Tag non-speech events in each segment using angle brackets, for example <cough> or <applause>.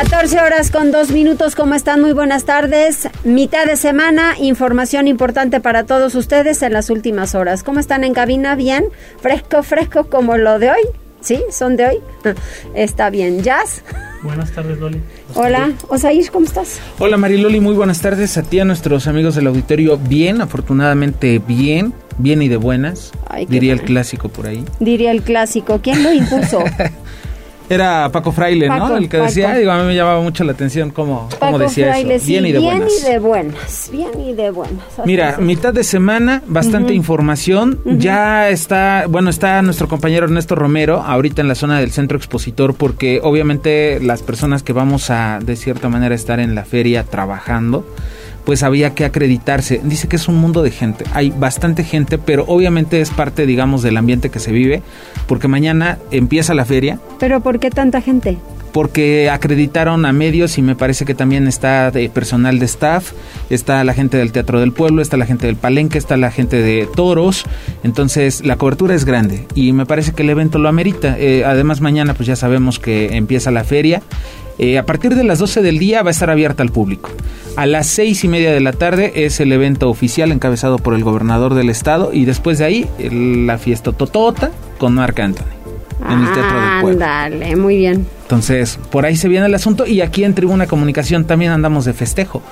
14 horas con dos minutos, ¿cómo están? Muy buenas tardes. Mitad de semana, información importante para todos ustedes en las últimas horas. ¿Cómo están en cabina? ¿Bien? ¿Fresco, fresco como lo de hoy? ¿Sí? ¿Son de hoy? <laughs> Está bien. ¿Jazz? Buenas tardes, Loli. Hola, Osair, ¿cómo estás? Hola, Mariloli, muy buenas tardes a ti, a nuestros amigos del auditorio. Bien, afortunadamente bien, bien y de buenas. diría el clásico por ahí. Diría el clásico. ¿Quién lo impuso? <laughs> Era Paco Fraile, ¿no? El que decía, digo, a mí me llamaba mucho la atención cómo, cómo decía eso. bien y de bien buenas. Bien y de buenas, bien y de buenas. Mira, mitad de semana, bastante información. Ya está, bueno, está nuestro compañero Ernesto Romero ahorita en la zona del centro expositor porque obviamente las personas que vamos a, de cierta manera, estar en la feria trabajando, pues había que acreditarse. Dice que es un mundo de gente, hay bastante gente, pero obviamente es parte, digamos, del ambiente que se vive, porque mañana empieza la feria. ¿Pero por qué tanta gente? porque acreditaron a medios y me parece que también está de personal de staff, está la gente del Teatro del Pueblo, está la gente del Palenque, está la gente de Toros, entonces la cobertura es grande y me parece que el evento lo amerita. Eh, además mañana pues ya sabemos que empieza la feria eh, a partir de las 12 del día va a estar abierta al público. A las seis y media de la tarde es el evento oficial encabezado por el gobernador del estado y después de ahí la fiesta totota con Marc Anthony en el Teatro del Pueblo. Dale, muy bien. Entonces, por ahí se viene el asunto y aquí en Tribuna Comunicación también andamos de festejo.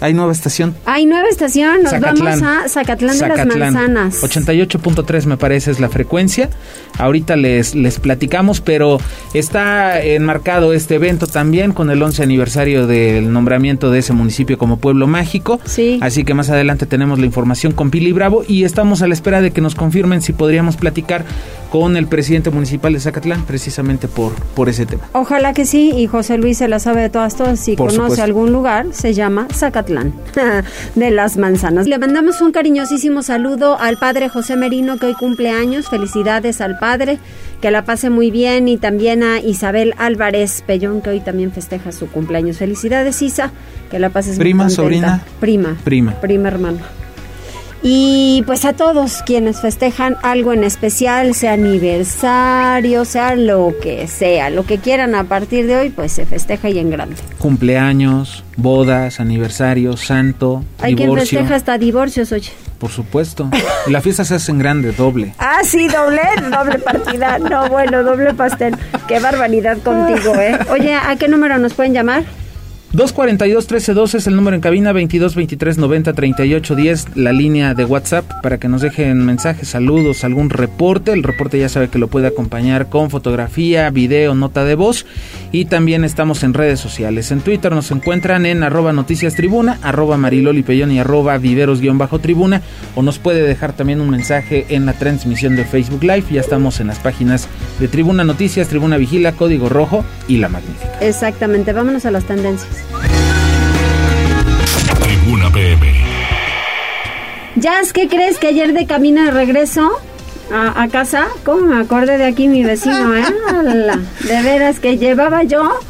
Hay nueva estación. Hay nueva estación. Nos vamos a Zacatlán, de las Manzanas. 88.3 me parece es la frecuencia. Ahorita les, les platicamos, pero está enmarcado este evento también con el 11 aniversario del nombramiento de ese municipio como pueblo mágico. Sí. Así que más adelante tenemos la información con Pili Bravo y estamos a la espera de que nos confirmen si podríamos platicar con el presidente municipal de Zacatlán precisamente por, por ese tema. Ojalá que sí, y José Luis se la sabe de todas, todas. Si conoce algún lugar, se llama Zacatlán <laughs> de las Manzanas. Le mandamos un cariñosísimo saludo al padre José Merino que hoy cumple años. Felicidades al padre, que la pase muy bien, y también a Isabel Álvarez Pellón que hoy también festeja su cumpleaños. Felicidades, Isa, que la pases Prima, muy sobrina. Prima. Prima. Prima hermana. Y pues a todos quienes festejan algo en especial, sea aniversario, sea lo que sea, lo que quieran a partir de hoy, pues se festeja y en grande. Cumpleaños, bodas, aniversario, santo, Hay quien festeja hasta divorcios, oye. Por supuesto. la fiesta se hace en grande, doble. Ah, sí, doble, doble partida. No, bueno, doble pastel. Qué barbaridad contigo, ¿eh? Oye, ¿a qué número nos pueden llamar? 242-1312 es el número en cabina, 22-23-90-38-10, la línea de WhatsApp para que nos dejen mensajes, saludos, algún reporte. El reporte ya sabe que lo puede acompañar con fotografía, video, nota de voz. Y también estamos en redes sociales. En Twitter nos encuentran en arroba noticias tribuna, arroba mariloli y arroba viveros-tribuna. O nos puede dejar también un mensaje en la transmisión de Facebook Live. Ya estamos en las páginas de Tribuna Noticias, Tribuna Vigila, Código Rojo y La Magnífica. Exactamente, vámonos a las tendencias. Tribuna PM. Jazz, ¿qué crees que ayer de camino de regreso a, casa? ¿Cómo me acordé de aquí mi vecino, eh? de veras que llevaba yo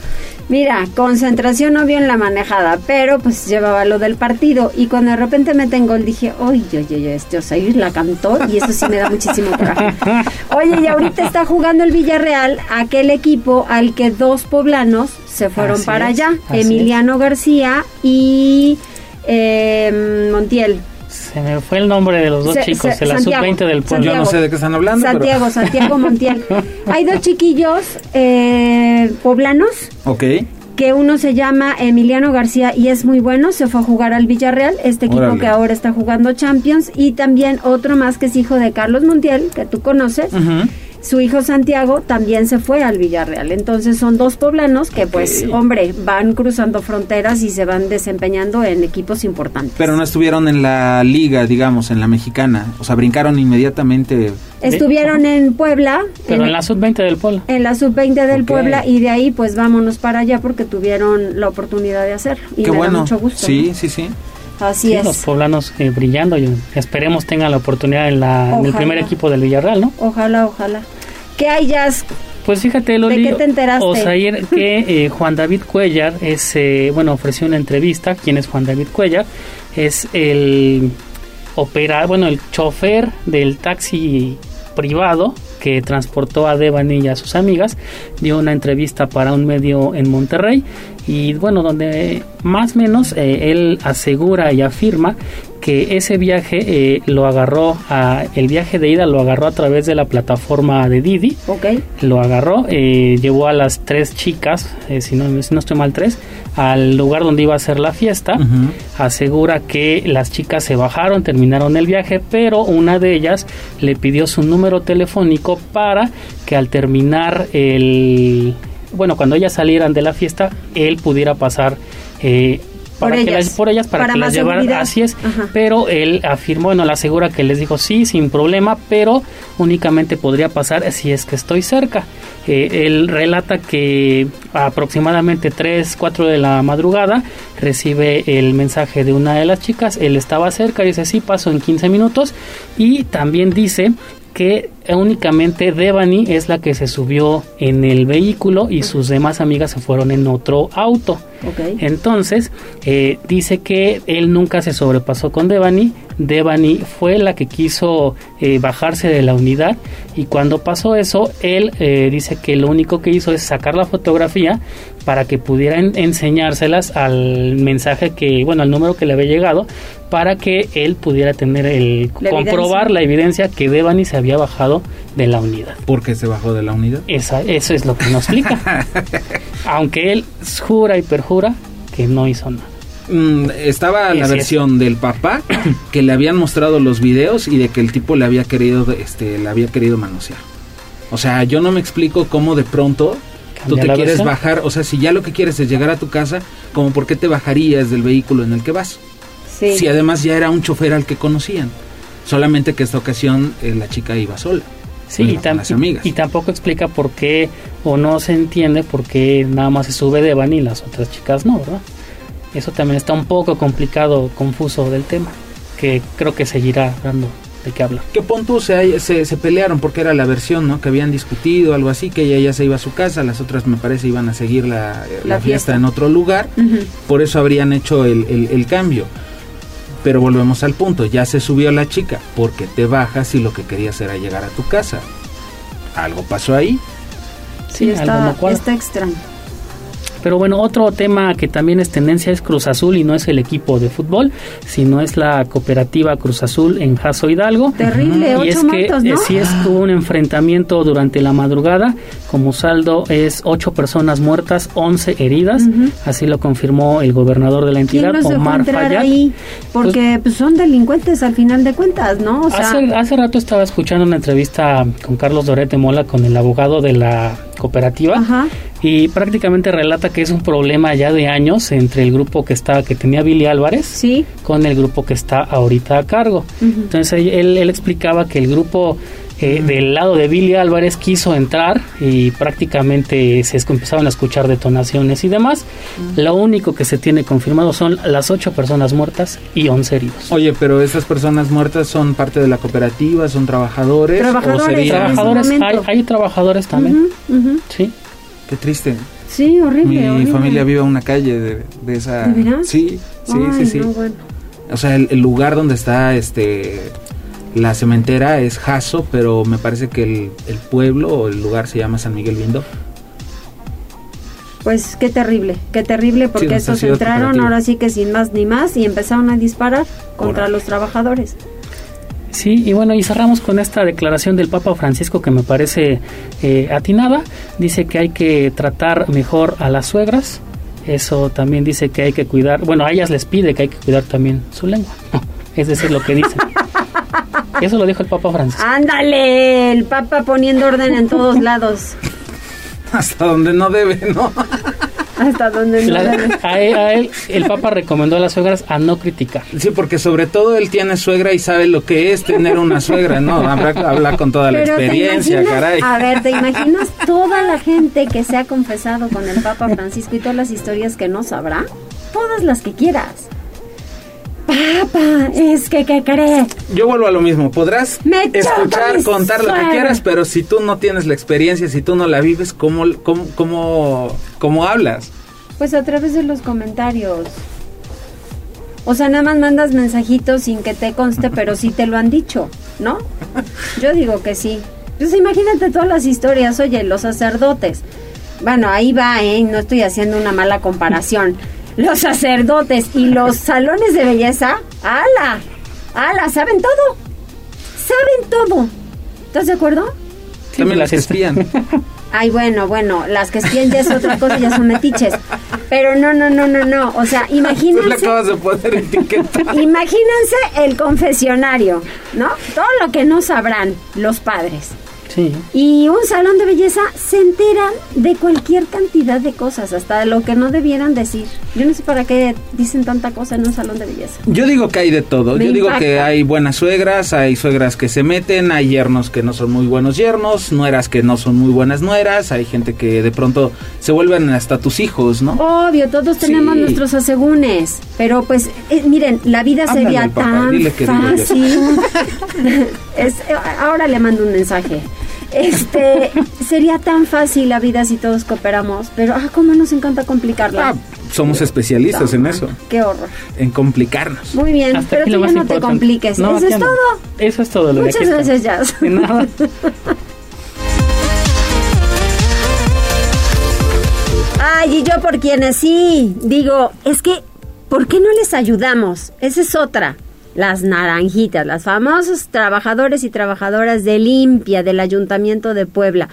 Mira, concentración obvio en la manejada, pero pues llevaba lo del partido y cuando de repente me tengo gol dije, oye, oye, oye, este Osair la cantó y eso sí me da muchísimo coraje. <laughs> Oye, y ahorita está jugando el Villarreal, aquel equipo al que dos poblanos se fueron para allá, Emiliano García y eh, Montiel. Se me fue el nombre de los dos chicos, de la sub-20 del pueblo. Yo no sé de qué están hablando. Santiago, Santiago Montiel. <laughs> Hay dos chiquillos eh, poblanos. Ok. Que uno se llama Emiliano García y es muy bueno, se fue a jugar al Villarreal, este equipo que ahora está jugando Champions, y también otro más que es hijo de Carlos Montiel, que tú conoces. Su hijo Santiago también se fue al Villarreal. Entonces son dos poblanos que, pues, hombre, van cruzando fronteras y se van desempeñando en equipos importantes. Pero no estuvieron en la liga, digamos, en la mexicana. O sea, brincaron inmediatamente. Estuvieron en Puebla. Pero en, la sub-20 del Puebla. En la sub-20 del Puebla y de ahí pues vámonos para allá porque tuvieron la oportunidad de hacerlo. Y Qué me bueno. da mucho gusto. Sí, sí, sí. Así es. Los poblanos eh, brillando y esperemos tengan la oportunidad en, la, en el primer equipo del Villarreal, ¿no? Ojalá, ojalá. ¿Qué hay, Jazz? Pues fíjate, Loli, ¿De qué te enteraste? ayer que eh, Juan David Cuellar es, eh, bueno, ofreció una entrevista. ¿Quién es Juan David Cuellar? Es el opera, bueno, el chofer del taxi privado que transportó a Devani y a sus amigas, dio una entrevista para un medio en Monterrey y bueno, donde más o menos eh, él asegura y afirma que ese viaje eh, lo agarró, a, el viaje de ida lo agarró a través de la plataforma de Didi. Ok. Lo agarró, eh, llevó a las tres chicas, si, no, si no estoy mal, tres, al lugar donde iba a ser la fiesta. Asegura que las chicas se bajaron, terminaron el viaje, pero una de ellas le pidió su número telefónico para que al terminar el, bueno, cuando ellas salieran de la fiesta, él pudiera pasar eh, para por que ellas, las, por ellas para, para que las llevaran. seguridad. así es. Ajá. pero él afirmó bueno le asegura que les dijo sí sin problema pero únicamente podría pasar si es que estoy cerca Eh, él relata que aproximadamente 3 4 de la madrugada recibe el mensaje de una de las chicas. Él estaba cerca dice sí paso en 15 minutos y también dice que únicamente Devani es la que se subió en el vehículo y sus demás amigas se fueron en otro auto. Entonces, eh, dice que él nunca se sobrepasó con Devani. Devani fue la que quiso eh, bajarse de la unidad y cuando pasó eso, él eh, dice que lo único que hizo es sacar la fotografía para que pudieran enseñárselas al mensaje que, bueno, al número que le había llegado, para que él pudiera tener el La comprobar evidencia. la evidencia que Devani se había bajado de la unidad. Porque se bajó de la unidad. Esa, eso es lo que nos explica. <laughs> Aunque él jura y perjura que no hizo nada. Mm, estaba la versión del papá <coughs> que le habían mostrado los videos y de que el tipo le había querido este le había querido manosear. O sea, yo no me explico cómo de pronto tú ¿Cambia te quieres versión? bajar, o sea, si ya lo que quieres es llegar a tu casa, como por qué te bajarías del vehículo en el que vas? Sí. Si además ya era un chofer al que conocían. Solamente que esta ocasión eh, la chica iba sola. Sí, y, tam- las amigas. y tampoco explica por qué o no se entiende por qué nada más se sube Devan y las otras chicas no, ¿verdad? Eso también está un poco complicado, confuso del tema, que creo que seguirá dando de qué hablar. Que pon tú, se, se, se pelearon porque era la versión, ¿no? Que habían discutido, algo así, que ella ya se iba a su casa, las otras me parece iban a seguir la, eh, la La fiesta. fiesta. en otro lugar, por eso habrían hecho el, el- el cambio. Pero volvemos al punto, ya se subió la chica, porque te bajas y lo que querías era llegar a tu casa. Algo pasó ahí. Sí, está, está extraño. Pero bueno, otro tema que también es tendencia es Cruz Azul y no es el equipo de fútbol, sino es la cooperativa Cruz Azul en Jaso Hidalgo. Terrible, y ocho es que ¿no? sí es hubo un enfrentamiento durante la madrugada, como saldo es ocho personas muertas, 11 heridas, así lo confirmó el gobernador de la ¿Quién entidad, Omar Fayad. ahí? Porque pues, son delincuentes al final de cuentas, ¿no? O sea, hace, hace rato estaba escuchando una entrevista con Carlos Dorete Mola, con el abogado de la cooperativa, Ajá. Y prácticamente relata que es un problema ya de años entre el grupo que está que tenía Billy Álvarez sí. con el grupo que está ahorita a cargo. Entonces él, él explicaba que el grupo eh, del lado de Billy Álvarez quiso entrar y prácticamente se empezaron a escuchar detonaciones y demás. Lo único que se tiene confirmado son las ocho personas muertas y 11 heridos. Oye, pero estas personas muertas son parte de la cooperativa, son trabajadores. Trabajadores, o serían- Trabajadores, hay, trabajadores también, sí. Qué triste. Sí, horrible. Mi horrible. familia vive a una calle de, de esa. ¿De veras? Sí, sí, Ay, sí, sí. no, bueno. O sea, el, el lugar donde está este la cementera es Jaso, pero me parece que el, el pueblo o el lugar se llama San Miguel Vindo. Pues qué terrible, qué terrible porque Sí, necesidad entraron ahora sí que sin más ni más y empezaron a disparar contra los trabajadores. Sí, y bueno, y cerramos con esta declaración del Papa Francisco que me parece eh, atinada. Dice que hay que tratar mejor a las suegras. Eso también dice que hay que cuidar, bueno, a ellas les pide que hay que cuidar también su lengua. Es decir, lo que dicen. <laughs> Eso lo dijo el Papa Francisco. Ándale, el Papa poniendo orden en todos lados, Hasta donde no debe, ¿no? <laughs> hasta donde no La- a, él, a él, el Papa recomendó a las suegras a no criticar. Sí, porque sobre todo él tiene suegra y sabe lo que es tener una suegra, ¿no? Habla, habla con toda la Pero ¿te experiencia, imaginas- caray. A ver, ¿te imaginas toda la gente que se ha confesado con el Papa Francisco y todas las historias que no sabrá? Todas las que quieras. Papá, es que, ¿qué crees? Yo vuelvo a lo mismo. Podrás Me escuchar, contar lo que quieras, pero si tú no tienes la experiencia, si tú no la vives, ¿cómo, cómo, cómo, cómo hablas? Pues a través de los comentarios. O sea, nada más mandas mensajitos sin que te conste, pero sí te lo han dicho, ¿no? Yo digo que sí. Pues imagínate todas las historias, oye, los sacerdotes. Bueno, ahí va, ¿eh? No estoy haciendo una mala comparación. Los sacerdotes y los salones de belleza, ¡ala! ¡ala! ¿Saben todo? ¿Saben todo? ¿Estás de acuerdo? También las espían. <laughs> Ay, bueno, bueno, las que espían ya es otra cosa, ya son metiches. Pero no, no, no, no, no. O sea, Tú le imagínense, acabas de poner etiqueta. <laughs> imagínense el confesionario, ¿no? Todo lo que no sabrán los padres. Sí. Y un salón de belleza se enteran de cualquier cantidad de cosas, hasta lo que no debieran decir. Yo no sé para qué dicen tanta cosa en un salón de belleza. Yo digo que hay de todo. Me Yo digo que hay buenas suegras, hay suegras que se meten, hay yernos que no son muy buenos yernos, nueras que no son muy buenas nueras, hay gente que de pronto se vuelven hasta tus hijos, ¿no? Obvio, todos tenemos Sí. nuestros asegúnes, pero pues eh, miren, la vida Háblale sería papá, tan fácil. <laughs> <laughs> Es- eh, ahora le mando un mensaje. Este, <laughs> sería tan fácil la vida si todos cooperamos, pero ah, cómo nos encanta complicarla. Ah, somos especialistas en eso, Qué horror. en complicarnos. Muy bien, Hasta pero tú ya no te compliques. No, Eso es no. todo. Eso es todo lo Muchas gracias. Jazz. De nada. <laughs> Ay, y yo por quienes sí. Digo, es que, ¿por qué no les ayudamos? Esa es otra. Las naranjitas, las famosos trabajadores y trabajadoras de limpia del Ayuntamiento de Puebla.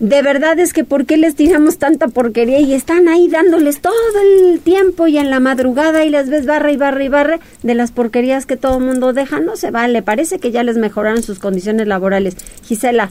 De verdad es que ¿por qué les tiramos tanta porquería y están ahí dándoles todo el tiempo y en la madrugada y les ves barra y barra y barra de las porquerías que todo el mundo deja? No se vale, parece que ya les mejoraron sus condiciones laborales. Gisela,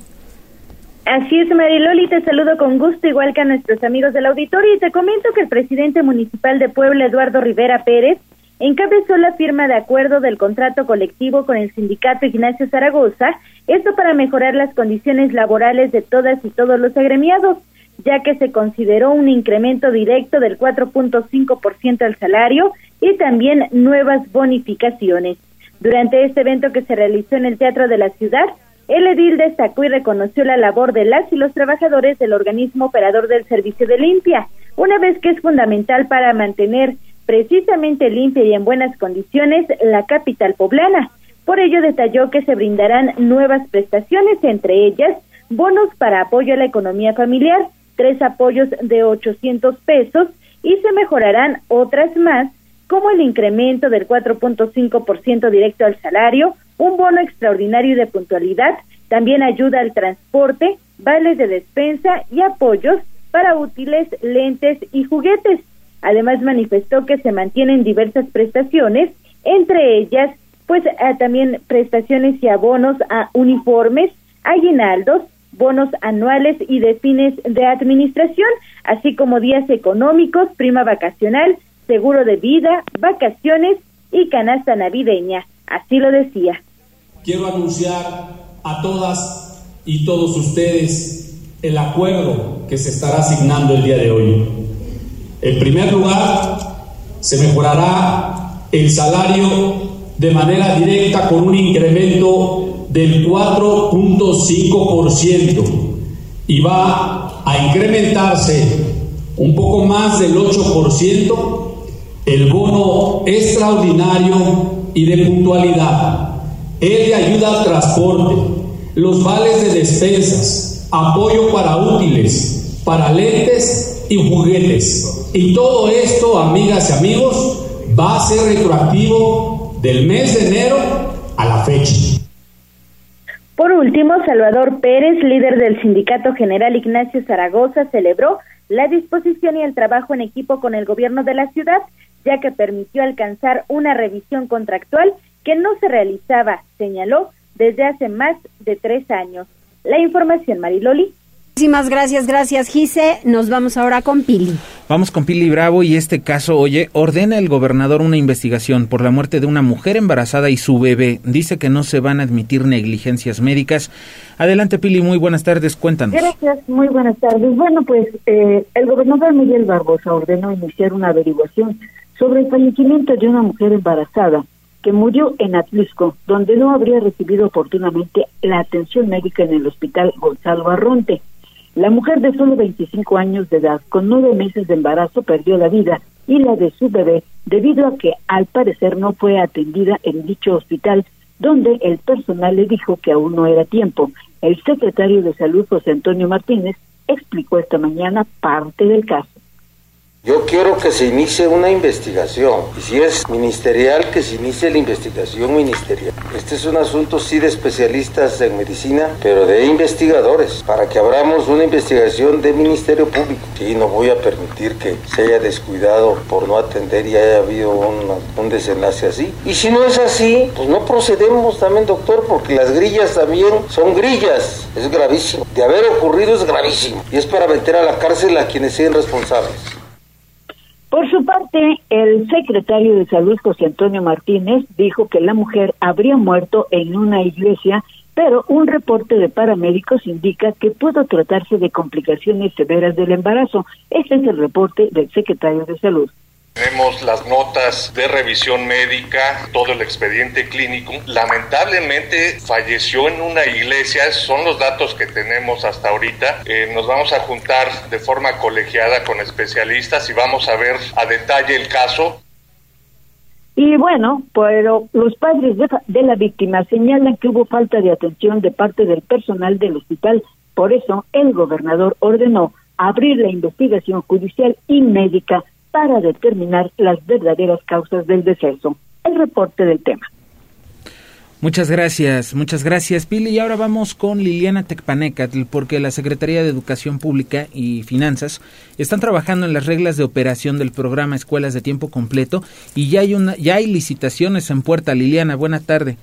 Así es, Mariloli, te saludo con gusto, igual que a nuestros amigos del auditorio, y te comento que el presidente municipal de Puebla, Eduardo Rivera Pérez, encabezó la firma de acuerdo del contrato colectivo con el sindicato Ignacio Zaragoza, esto para mejorar las condiciones laborales de todas y todos los agremiados, ya que se consideró un incremento directo del 4.5% al salario y también nuevas bonificaciones. Durante este evento que se realizó en el Teatro de la Ciudad, el edil destacó y reconoció la labor de las y los trabajadores del organismo operador del servicio de limpia, una vez que es fundamental para mantener precisamente limpia y en buenas condiciones la capital poblana. Por ello detalló que se brindarán nuevas prestaciones, entre ellas bonos para apoyo a la economía familiar, tres apoyos de 800 pesos y se mejorarán otras más como el incremento del 4.5% directo al salario, un bono extraordinario de puntualidad, también ayuda al transporte, vales de despensa y apoyos para útiles, lentes y juguetes. Además manifestó que se mantienen diversas prestaciones, entre ellas pues ah, también prestaciones y abonos a uniformes, aguinaldos, bonos anuales y de fines de administración, así como días económicos, prima vacacional, seguro de vida, vacaciones y canasta navideña. Así lo decía. Quiero anunciar a todas y todos ustedes el acuerdo que se estará asignando el día de hoy. En primer lugar, se mejorará el salario de manera directa con un incremento del 4.5% y va a incrementarse un poco más del 8% el bono extraordinario y de puntualidad, el de ayuda al transporte, los vales de despensas, apoyo para útiles, para lentes y juguetes. Y todo esto, amigas y amigos, va a ser retroactivo del mes de enero a la fecha. Por último, Salvador Pérez, líder del Sindicato General Ignacio Zaragoza, celebró la disposición y el trabajo en equipo con el gobierno de la ciudad, ya que permitió alcanzar una revisión contractual que no se realizaba, señaló, desde hace más de tres años. La información, Mariloli. Muchísimas gracias, gracias Gise. Nos vamos ahora con Pili. Vamos con Pili Bravo y este caso, oye, ordena el gobernador una investigación por la muerte de una mujer embarazada y su bebé. Dice que no se van a admitir negligencias médicas. Adelante Pili, muy buenas tardes, cuéntanos. Gracias, muy buenas tardes. Bueno, pues eh, el gobernador Miguel Barbosa ordenó iniciar una averiguación sobre el fallecimiento de una mujer embarazada que murió en Atlisco, donde no habría recibido oportunamente la atención médica en el hospital Gonzalo Arronte. La mujer de solo 25 años de edad, con nueve meses de embarazo, perdió la vida y la de su bebé debido a que al parecer no fue atendida en dicho hospital, donde el personal le dijo que aún no era tiempo. El secretario de Salud, José Antonio Martínez, explicó esta mañana parte del caso. Yo quiero que se inicie una investigación y si es ministerial, que se inicie la investigación ministerial. Este es un asunto sí de especialistas en medicina, pero de investigadores, para que abramos una investigación de Ministerio Público. Sí, no voy a permitir que se haya descuidado por no atender y haya habido un desenlace así. Y si no es así, pues no procedemos también, doctor, porque las grillas también son grillas. Es gravísimo. De haber ocurrido es gravísimo. Y es para meter a la cárcel a quienes sean responsables. Por su parte, el secretario de Salud, José Antonio Martínez, dijo que la mujer habría muerto en una iglesia, pero un reporte de paramédicos indica que pudo tratarse de complicaciones severas del embarazo. Este es el reporte del secretario de Salud. Tenemos las notas de revisión médica, todo el expediente clínico. Lamentablemente falleció en una iglesia, son los datos que tenemos hasta ahorita. Eh, nos vamos a juntar de forma colegiada con especialistas y vamos a ver a detalle el caso. Y bueno, pero los padres de, de la víctima señalan que hubo falta de atención de parte del personal del hospital. Por eso, el gobernador ordenó abrir la investigación judicial y médica para determinar las verdaderas causas del deceso. El reporte del tema. Muchas gracias, muchas gracias Pili. Y ahora vamos con Liliana Tecpanecatl, porque la Secretaría de Educación Pública y Finanzas están trabajando en las reglas de operación del programa Escuelas de Tiempo Completo y ya hay, una, ya hay licitaciones en puerta. Liliana, buena tarde.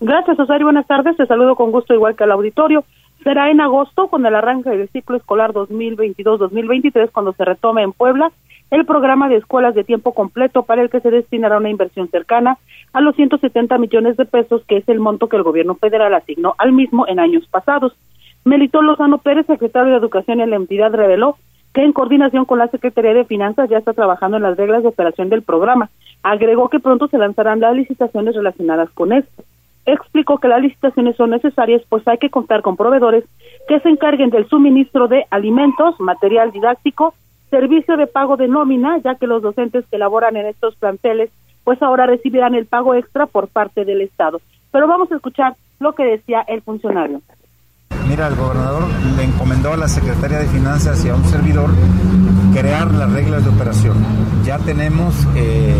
Gracias, Osario, buenas tardes. Te saludo con gusto igual que al auditorio. Será en agosto, con el arranque del ciclo escolar 2022-2023, cuando se retome en Puebla el programa de escuelas de tiempo completo para el que se destinará una inversión cercana a los 170 millones de pesos, que es el monto que el gobierno federal asignó al mismo en años pasados. Melitón Lozano Pérez, secretario de Educación en la entidad, reveló que en coordinación con la Secretaría de Finanzas ya está trabajando en las reglas de operación del programa. Agregó que pronto se lanzarán las licitaciones relacionadas con esto. Explicó que las licitaciones son necesarias pues hay que contar con proveedores que se encarguen del suministro de alimentos, material didáctico, servicio de pago de nómina, ya que los docentes que laboran en estos planteles, pues ahora recibirán el pago extra por parte del Estado. Pero vamos a escuchar lo que decía el funcionario. Mira, el gobernador le encomendó a la Secretaría de Finanzas y a un servidor crear las reglas de operación. Ya tenemos eh,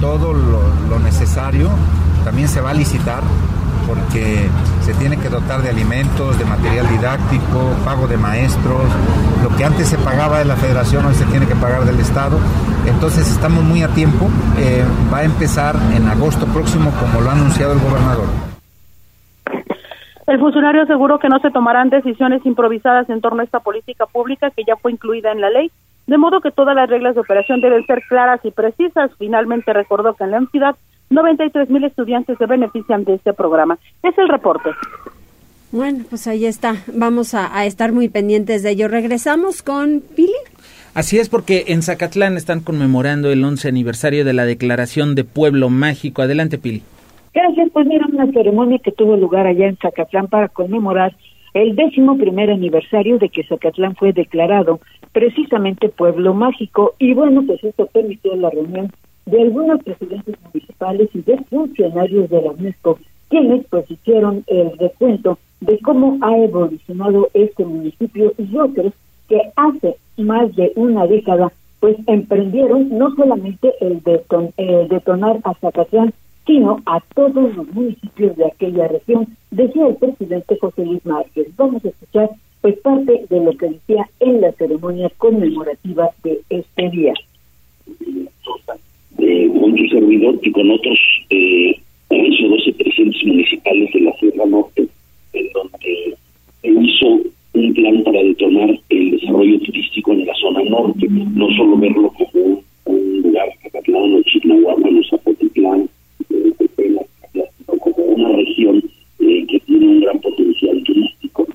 todo lo, lo necesario, también se va a licitar porque se tiene que dotar de alimentos, de material didáctico, pago de maestros, lo que antes se pagaba de la federación hoy se tiene que pagar del Estado. Entonces estamos muy a tiempo, eh, va a empezar en agosto próximo como lo ha anunciado el gobernador. El funcionario aseguró que no se tomarán decisiones improvisadas en torno a esta política pública que ya fue incluida en la ley, de modo que todas las reglas de operación deben ser claras y precisas. Finalmente recordó que en la entidad 93 mil estudiantes se benefician de este programa. Es el reporte. Bueno, pues ahí está. Vamos a, estar muy pendientes de ello. Regresamos con Pili. Así es porque en Zacatlán están conmemorando el 11 aniversario de la Declaración de Pueblo Mágico. Adelante, Pili. Gracias. Pues mira, una ceremonia que tuvo lugar allá en Zacatlán para conmemorar el décimo primer aniversario de que Zacatlán fue declarado precisamente Pueblo Mágico. Y bueno, pues esto permitió la reunión de algunos presidentes municipales y de funcionarios de la UNESCO, quienes pues hicieron el recuento de cómo ha evolucionado este municipio y otros que hace más de una década pues emprendieron no solamente el, detonar a Zacatlán, sino a todos los municipios de aquella región, decía el presidente José Luis Márquez. Vamos a escuchar pues parte de lo que decía en la ceremonia conmemorativa de este día eh, con tu servidor y con otros eh, 12 presidentes municipales de la Sierra Norte, en donde hizo un plan para detonar el desarrollo turístico en la zona norte, no solo verlo como un, lugar, Cacatlán o Chignahuapan o Zapotitlán, sino como una región eh, que tiene un gran potencial turístico.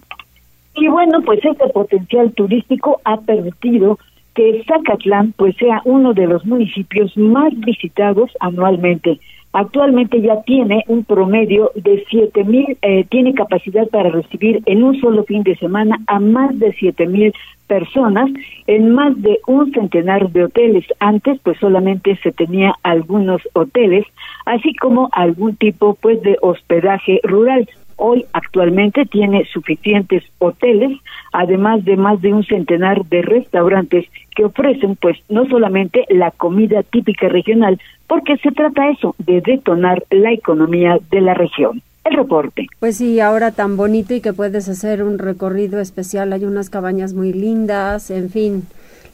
Y bueno, pues este potencial turístico ha permitido que Zacatlán pues sea uno de los municipios más visitados anualmente. Actualmente ya tiene un promedio de siete mil, eh, tiene capacidad para recibir en un solo fin de semana a más de siete mil personas en más de un centenar de hoteles. Antes pues solamente se tenía algunos hoteles, así como algún tipo pues de hospedaje rural. Hoy actualmente tiene suficientes hoteles, además de más de un centenar de restaurantes que ofrecen pues no solamente la comida típica regional, porque se trata eso de detonar la economía de la región. El reporte. Pues sí, ahora tan bonito y que puedes hacer un recorrido especial, hay unas cabañas muy lindas, en fin.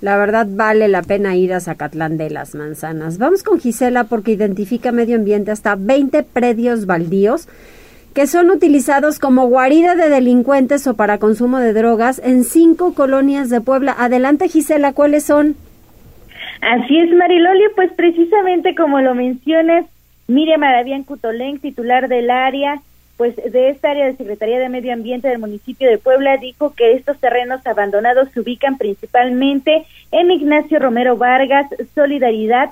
La verdad vale la pena ir a Zacatlán de las Manzanas. Vamos con Gisela porque identifica medio ambiente hasta 20 predios baldíos que son utilizados como guarida de delincuentes o para consumo de drogas en cinco colonias de Puebla. Adelante Gisela, ¿cuáles son? Así es, Mariloli, pues precisamente como lo mencionas, Miriam Arabián Cutolén, titular del área, pues de esta área de Secretaría de Medio Ambiente del municipio de Puebla, dijo que estos terrenos abandonados se ubican principalmente en Ignacio Romero Vargas, Solidaridad,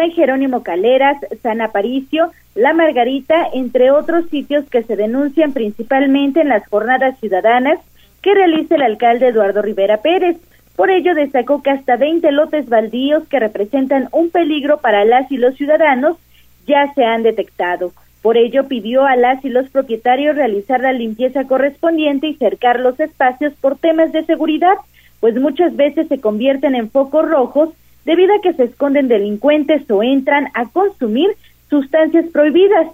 San Jerónimo Caleras, San Aparicio, La Margarita, entre otros sitios que se denuncian principalmente en las jornadas ciudadanas que realiza el alcalde Eduardo Rivera Pérez. Por ello destacó que hasta 20 lotes baldíos que representan un peligro para las y los ciudadanos ya se han detectado. Por ello pidió a las y los propietarios realizar la limpieza correspondiente y cercar los espacios por temas de seguridad, pues muchas veces se convierten en focos rojos debido a que se esconden delincuentes o entran a consumir sustancias prohibidas.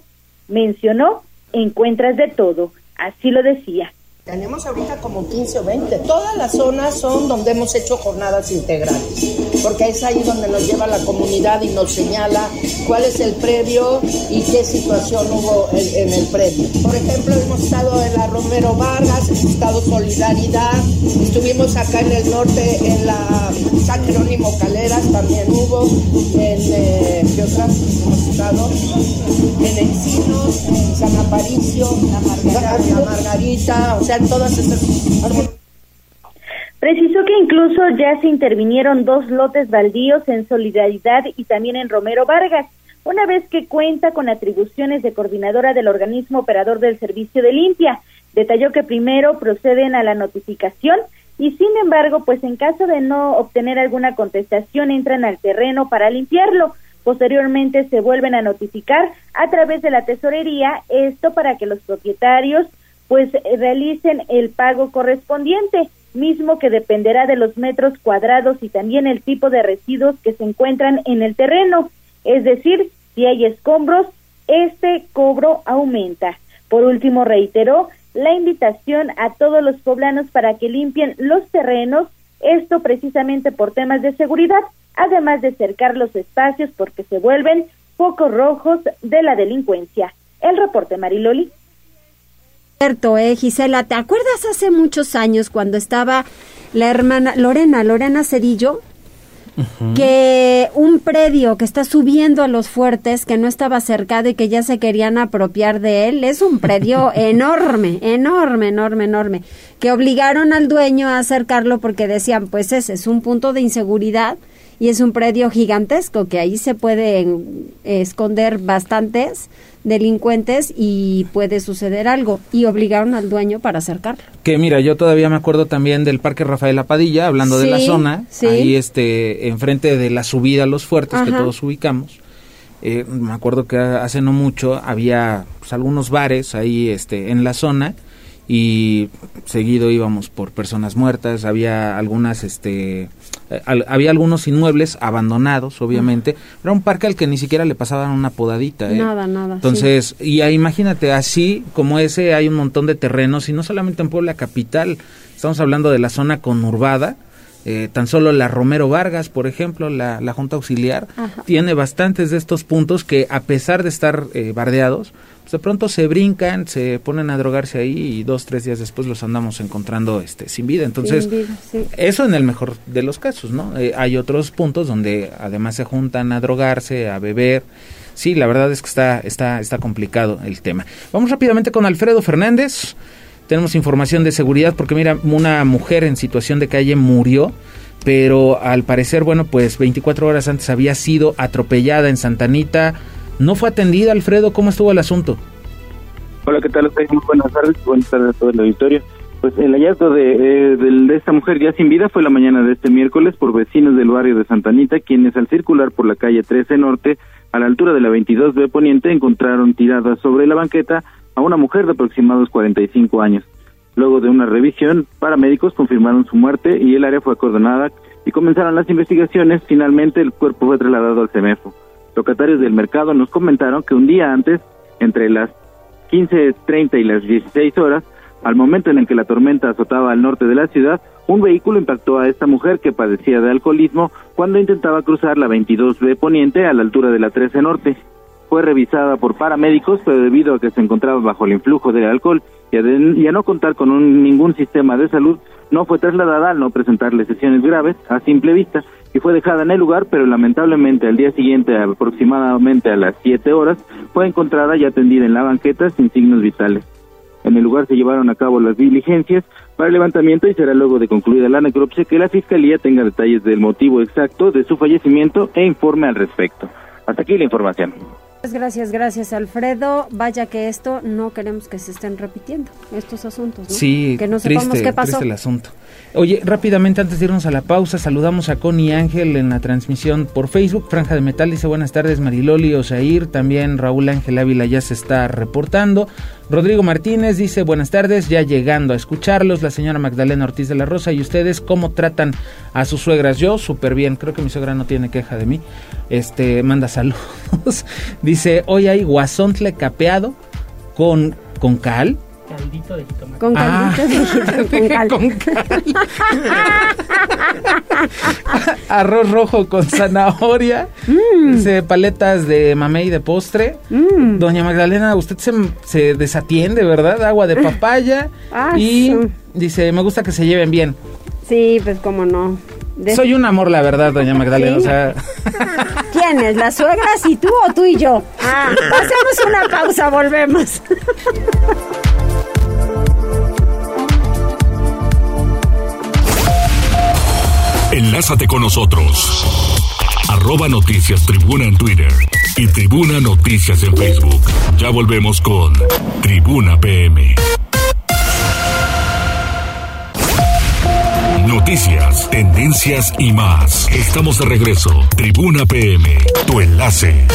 Mencionó, encuentras de todo, así lo decía. Tenemos ahorita como 15 o 20. Todas las zonas son donde hemos hecho jornadas integrales, porque es ahí donde nos lleva la comunidad y nos señala cuál es el previo y qué situación hubo en, el previo. Por ejemplo, hemos estado en la Romero Vargas, hemos estado Solidaridad, estuvimos acá en el norte en la San Jerónimo Caleras, también hubo, en eh, ¿qué otras hemos estado? En Encinos, en San Aparicio, la Margarita, la Margarita o sea, todas Precisó que incluso ya se intervinieron dos lotes baldíos en Solidaridad y también en Romero Vargas, una vez que cuenta con atribuciones de coordinadora del organismo operador del servicio de limpia. Detalló que primero proceden a la notificación y sin embargo, pues en caso de no obtener alguna contestación entran al terreno para limpiarlo. Posteriormente se vuelven a notificar a través de la tesorería, esto para que los propietarios pues eh, realicen el pago correspondiente, mismo que dependerá de los metros cuadrados y también el tipo de residuos que se encuentran en el terreno. Es decir, si hay escombros, este cobro aumenta. Por último, reiteró la invitación a todos los poblanos para que limpien los terrenos, esto precisamente por temas de seguridad, además de cercar los espacios porque se vuelven focos rojos de la delincuencia. El reporte Mariloli cierto, eh, Gisela, ¿te acuerdas hace muchos años cuando estaba la hermana Lorena, Lorena Cedillo? que un predio que está subiendo a los fuertes, que no estaba cercado y que ya se querían apropiar de él, es un predio <laughs> enorme, enorme, enorme, enorme, que obligaron al dueño a acercarlo porque decían, pues ese es un punto de inseguridad y es un predio gigantesco que ahí se pueden esconder bastantes delincuentes y puede suceder algo y obligaron al dueño para acercarlo. Que mira, yo todavía me acuerdo también del Parque Rafael Padilla, hablando de la zona, ahí este enfrente de la subida a los fuertes que todos ubicamos. Eh, me acuerdo que hace no mucho había pues, algunos bares ahí este en la zona y seguido íbamos por personas muertas, había algunas este eh, había algunos inmuebles abandonados, obviamente. Era un parque al que ni siquiera le pasaban una podadita. ¿eh? Nada, nada. Entonces, y imagínate, así como ese hay un montón de terrenos, y no solamente en Puebla Capital, estamos hablando de la zona conurbada. Eh, tan solo la Romero Vargas, por ejemplo, la, la Junta Auxiliar, tiene bastantes de estos puntos que, a pesar de estar bardeados, de pronto se brincan, se ponen a drogarse ahí y dos, tres días después los andamos encontrando este, sin vida. Entonces, eso en el mejor de los casos, ¿no? Eh, hay otros puntos donde además se juntan a drogarse, a beber. Sí, la verdad es que está, está, está complicado el tema. Vamos rápidamente con Alfredo Fernández. Tenemos información de seguridad porque mira, una mujer en situación de calle murió pero al parecer, bueno, pues 24 horas antes había sido atropellada en Santanita. ¿No fue atendida, Alfredo? ¿Cómo estuvo el asunto? Hola, ¿qué tal? Buenas tardes. Buenas tardes a todo el auditorio. Pues el hallazgo de, eh, de, esta mujer ya sin vida fue la mañana de este miércoles por vecinos del barrio de Santanita, quienes al circular por la calle 13 Norte, a la altura de la 22B Poniente, encontraron tirada sobre la banqueta a una mujer de aproximados 45 años. Luego de una revisión, paramédicos confirmaron su muerte y el área fue acordonada y comenzaron las investigaciones. Finalmente, el cuerpo fue trasladado al CEMEFO. Locatarios del mercado nos comentaron que un día antes, entre las 15.30 y las 16 horas, al momento en el que la tormenta azotaba al norte de la ciudad, un vehículo impactó a esta mujer que padecía de alcoholismo cuando intentaba cruzar la 22B poniente a la altura de la 13 norte. Fue revisada por paramédicos, pero debido a que se encontraba bajo el influjo del alcohol y a, no contar con un, ningún sistema de salud, no fue trasladada al no presentar lesiones graves a simple vista y fue dejada en el lugar, pero lamentablemente al día siguiente, aproximadamente a las 7 horas, fue encontrada y atendida en la banqueta sin signos vitales. En el lugar se llevaron a cabo las diligencias para el levantamiento y será luego de concluida la necropsia que la Fiscalía tenga detalles del motivo exacto de su fallecimiento e informe al respecto. Hasta aquí la información. Gracias, gracias Alfredo. Vaya que esto no queremos que se estén repitiendo, estos asuntos. ¿no? Sí, que no sepamos qué pasó. Triste el asunto. Oye, rápidamente antes de irnos a la pausa, saludamos a Connie Ángel en la transmisión por Facebook. Franja de Metal dice buenas tardes Mariloli Osair. También Raúl Ángel Ávila ya se está reportando. Rodrigo Martínez dice buenas tardes, ya llegando a escucharlos. La señora Magdalena Ortiz de la Rosa y ustedes, ¿cómo tratan a sus suegras? Yo súper bien, creo que mi suegra no tiene queja de mí. Este, manda saludos. <laughs> dice, hoy hay guasontle capeado con, con cal Caldito de jitomate. Con caldito de jitomate. <laughs> Con cal. <laughs> Arroz rojo con zanahoria. Dice paletas de mamey de postre. Doña Magdalena, usted se, se, desatiende, ¿verdad? Agua de papaya. y dice, me gusta que se lleven bien. Sí, pues cómo no. Soy un amor, la verdad, doña Magdalena. O sea... <laughs> ¿Quiénes? ¿Las suegras y tú o tú y yo? Ah, hacemos una pausa, volvemos. Enlázate con nosotros. Arroba Noticias Tribuna en Twitter y Tribuna Noticias en Facebook. Ya volvemos con Tribuna PM. Noticias, tendencias y más. Estamos de regreso. Tribuna PM, tu enlace.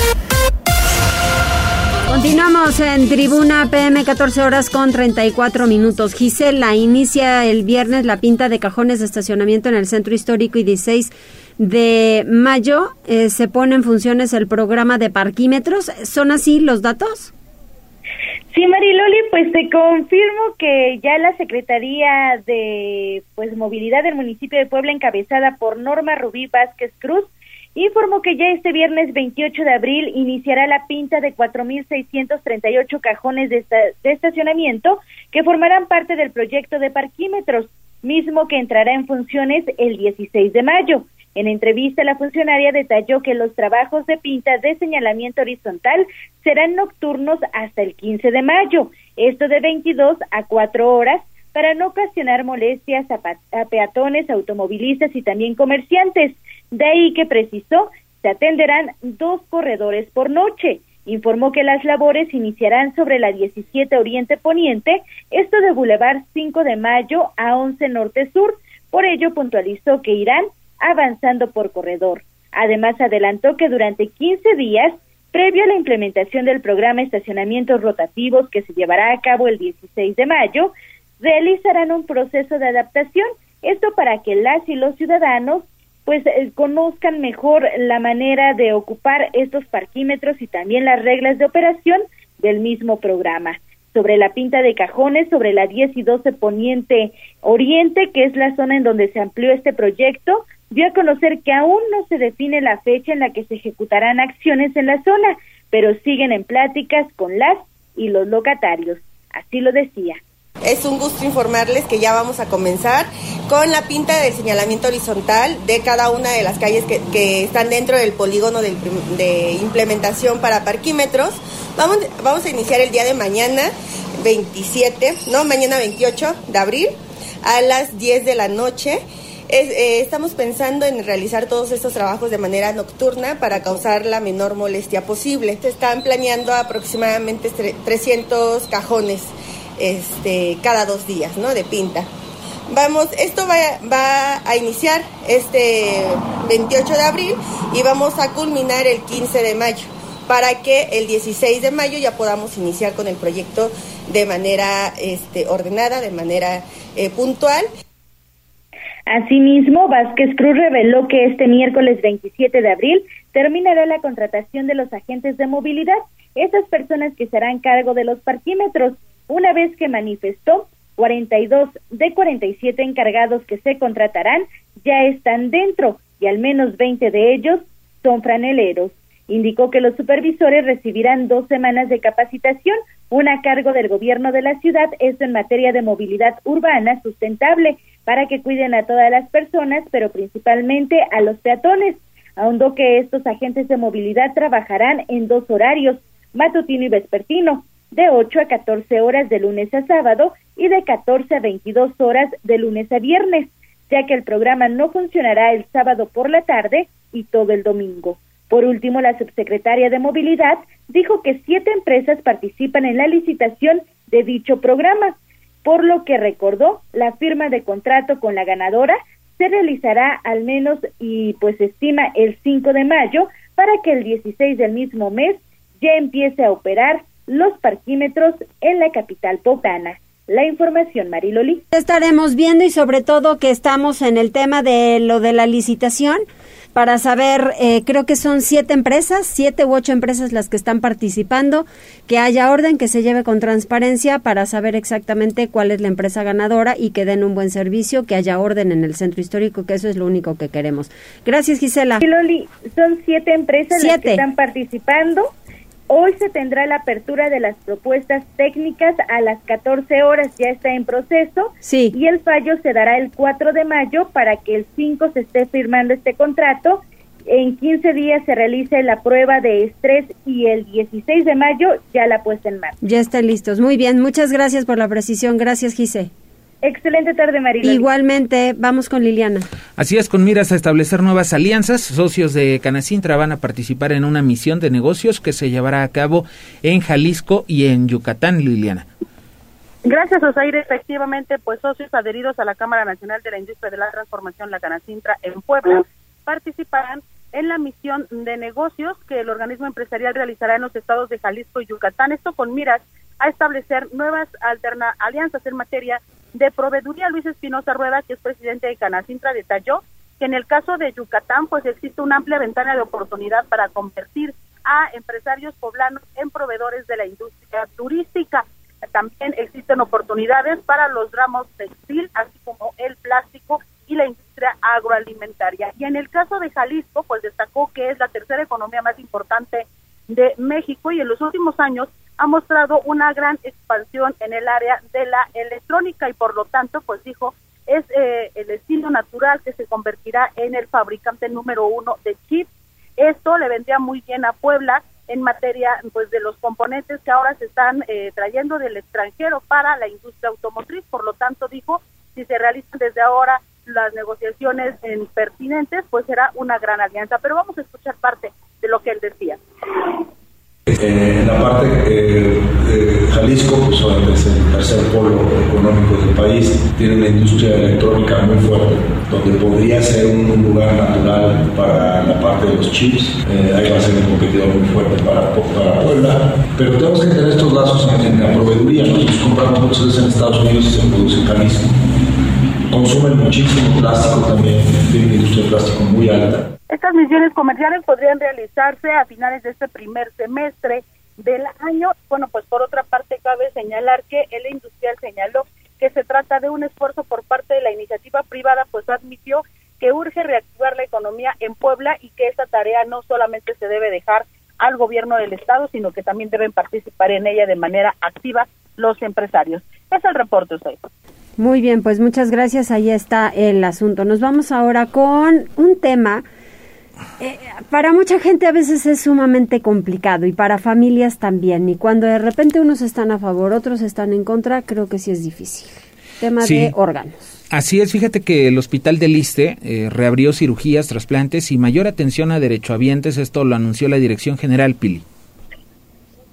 Continuamos en Tribuna PM 14 horas con 34 minutos. Gisela inicia el viernes la pinta de cajones de estacionamiento en el centro histórico y 16 de mayo eh, se pone en funciones el programa de parquímetros. ¿Son así los datos? Sí, Mariloli, pues te confirmo que ya la Secretaría de pues Movilidad del municipio de Puebla, encabezada por Norma Rubí Vázquez Cruz, informó que ya este viernes 28 de abril iniciará la pinta de 4.638 cajones de, de estacionamiento que formarán parte del proyecto de parquímetros, mismo que entrará en funciones el 16 de mayo. En entrevista, la funcionaria detalló que los trabajos de pinta de señalamiento horizontal serán nocturnos hasta el 15 de mayo, esto de 22 a 4 horas, para no ocasionar molestias a, peatones, automovilistas y también comerciantes. De ahí que precisó, se atenderán dos corredores por noche. Informó que las labores iniciarán sobre la 17 Oriente Poniente, esto de Boulevard 5 de Mayo a 11 Norte Sur. Por ello puntualizó que irán avanzando por corredor. Además, adelantó que durante 15 días, previo a la implementación del programa Estacionamientos Rotativos que se llevará a cabo el 16 de mayo, realizarán un proceso de adaptación, esto para que las y los ciudadanos pues eh, conozcan mejor la manera de ocupar estos parquímetros y también las reglas de operación del mismo programa. Sobre la pinta de cajones, sobre la 10 y 12 Poniente Oriente, que es la zona en donde se amplió este proyecto, dio a conocer que aún no se define la fecha en la que se ejecutarán acciones en la zona, pero siguen en pláticas con las y los locatarios. Así lo decía. Es un gusto informarles que ya vamos a comenzar con la pinta del señalamiento horizontal de cada una de las calles que, están dentro del polígono de, implementación para parquímetros. Vamos, vamos a iniciar el día de mañana, 27, no, mañana 28 de abril, a las 10 de la noche eh, estamos pensando en realizar todos estos trabajos de manera nocturna para causar la menor molestia posible. Se están planeando aproximadamente 300 cajones este, cada dos días, ¿no? De pinta. Vamos, esto va, a iniciar este 28 de abril y vamos a culminar el 15 de mayo para que el 16 de mayo ya podamos iniciar con el proyecto de manera este, ordenada, de manera eh, puntual. Asimismo, Vázquez Cruz reveló que este miércoles 27 de abril terminará la contratación de los agentes de movilidad, esas personas que serán cargo de los parquímetros, una vez que manifestó 42 de 47 encargados que se contratarán ya están dentro y al menos 20 de ellos son franeleros. Indicó que los supervisores recibirán dos semanas de capacitación, una a cargo del gobierno de la ciudad, esto en materia de movilidad urbana sustentable, para que cuiden a todas las personas, pero principalmente a los peatones. Ahondó que estos agentes de movilidad trabajarán en dos horarios, matutino y vespertino, de 8 a 14 horas de lunes a sábado y de 14 a 22 horas de lunes a viernes, ya que el programa no funcionará el sábado por la tarde y todo el domingo. Por último, la subsecretaria de Movilidad dijo que siete empresas participan en la licitación de dicho programa, por lo que recordó la firma de contrato con la ganadora se realizará al menos y pues estima el 5 de mayo para que el 16 del mismo mes ya empiece a operar los parquímetros en la capital potana. La información, Mariloli. Estaremos viendo y sobre todo que estamos en el tema de lo de la licitación para saber, eh, creo que son siete empresas, siete u ocho empresas las que están participando, que haya orden, que se lleve con transparencia para saber exactamente cuál es la empresa ganadora y que den un buen servicio, que haya orden en el centro histórico, que eso es lo único que queremos. Gracias, Gisela. Loli, son siete empresas las que están participando Hoy se tendrá la apertura de las propuestas técnicas a las 14 horas, ya está en proceso. Sí. Y el fallo se dará el 4 de mayo para que el 5 se esté firmando este contrato. En 15 días se realice la prueba de estrés y el 16 de mayo ya la puesta en marcha. Ya están listos. Muy bien, muchas gracias por la precisión. Gracias, Gise. Excelente tarde, Marilyn. Igualmente, vamos con Liliana. Así es, con miras a establecer nuevas alianzas, socios de Canacintra van a participar en una misión de negocios que se llevará a cabo en Jalisco y en Yucatán, Liliana. Gracias, Osair. Efectivamente, pues socios adheridos a la Cámara Nacional de la Industria de la Transformación, la Canacintra, en Puebla, participarán en la misión de negocios que el organismo empresarial realizará en los estados de Jalisco y Yucatán. Esto con miras a establecer nuevas alterna alianzas en materia de Proveeduría, Luis Espinosa Rueda, que es presidente de Canacintra, detalló que en el caso de Yucatán, pues existe una amplia ventana de oportunidad para convertir a empresarios poblanos en proveedores de la industria turística. También existen oportunidades para los ramos textil, así como el plástico y la industria agroalimentaria. Y en el caso de Jalisco, pues destacó que es la tercera economía más importante de México y en los últimos años ha mostrado una gran expansión en el área de la electrónica y por lo tanto, pues dijo, es eh, el destino natural que se convertirá en el fabricante número uno de chips. Esto le vendría muy bien a Puebla en materia pues de los componentes que ahora se están eh, trayendo del extranjero para la industria automotriz. Por lo tanto, dijo, si se realizan desde ahora las negociaciones en pertinentes, pues será una gran alianza. Pero vamos a escuchar parte de lo que él decía. Eh, en la parte eh, de Jalisco, pues es el tercer polo económico del país, tiene una industria electrónica muy fuerte, donde podría ser un, lugar natural para la parte de los chips. Eh, ahí va a ser un competidor muy fuerte para, para Puebla, pero tenemos que tener estos lazos en, la proveeduría. Nosotros compramos muchas veces en Estados Unidos y se produce en Jalisco. Consumen muchísimo plástico también, tiene una industria de plástico muy alta. Estas misiones comerciales podrían realizarse a finales de este primer semestre del año. Bueno, pues por otra parte cabe señalar que el industrial señaló que se trata de un esfuerzo por parte de la iniciativa privada, pues admitió que urge reactivar la economía en Puebla y que esta tarea no solamente se debe dejar al gobierno del estado, sino que también deben participar en ella de manera activa los empresarios. Es el reporte, usted. Muy bien, pues muchas gracias. Ahí está el asunto. Nos vamos ahora con un tema eh, para mucha gente a veces es sumamente complicado y para familias también. Y cuando de repente unos están a favor, otros están en contra, creo que sí es difícil. Tema de órganos. Así es, fíjate que el Hospital del Liste eh, reabrió cirugías, trasplantes y mayor atención a derechohabientes, esto lo anunció la Dirección General Pili.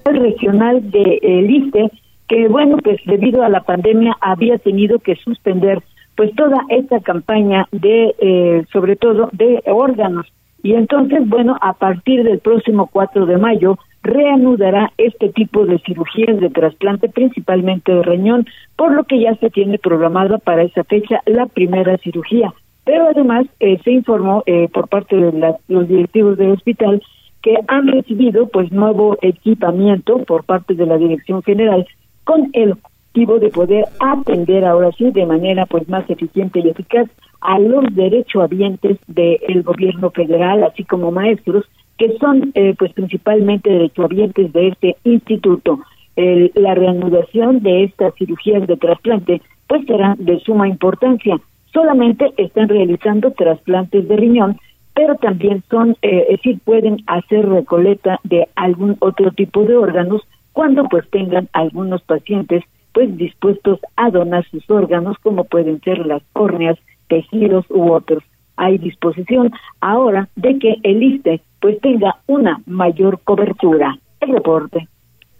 El regional de Liste, que bueno, pues debido a la pandemia había tenido que suspender pues toda esta campaña de, eh, sobre todo, de órganos. Y entonces, bueno, a partir del próximo 4 de mayo, reanudará este tipo de cirugías de trasplante, principalmente de riñón, por lo que ya se tiene programada para esa fecha la primera cirugía. Pero además eh, se informó eh, por parte de los directivos del hospital que han recibido pues nuevo equipamiento por parte de la Dirección General con el objetivo de poder atender ahora sí de manera pues más eficiente y eficaz a los derechohabientes del gobierno federal, así como maestros que son eh, pues principalmente derechohabientes de este instituto. la reanudación de estas cirugías de trasplante pues será de suma importancia. Solamente están realizando trasplantes de riñón, pero también son, eh, es decir, pueden hacer recoleta de algún otro tipo de órganos cuando pues tengan algunos pacientes pues dispuestos a donar sus órganos como pueden ser las córneas, tejidos u otros hay disposición ahora de que el ISTE pues tenga una mayor cobertura. El reporte.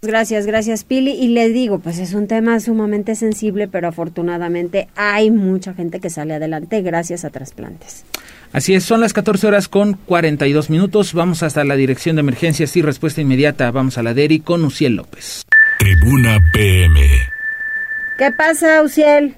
Gracias, gracias Pili. Y le digo, pues es un tema sumamente sensible, pero afortunadamente hay mucha gente que sale adelante gracias a trasplantes. Así es, son las 14 horas con 42 minutos. Vamos hasta la Dirección de Emergencias y Respuesta Inmediata. Vamos a la DERI con Uciel López. Tribuna PM. ¿Qué pasa, Uciel?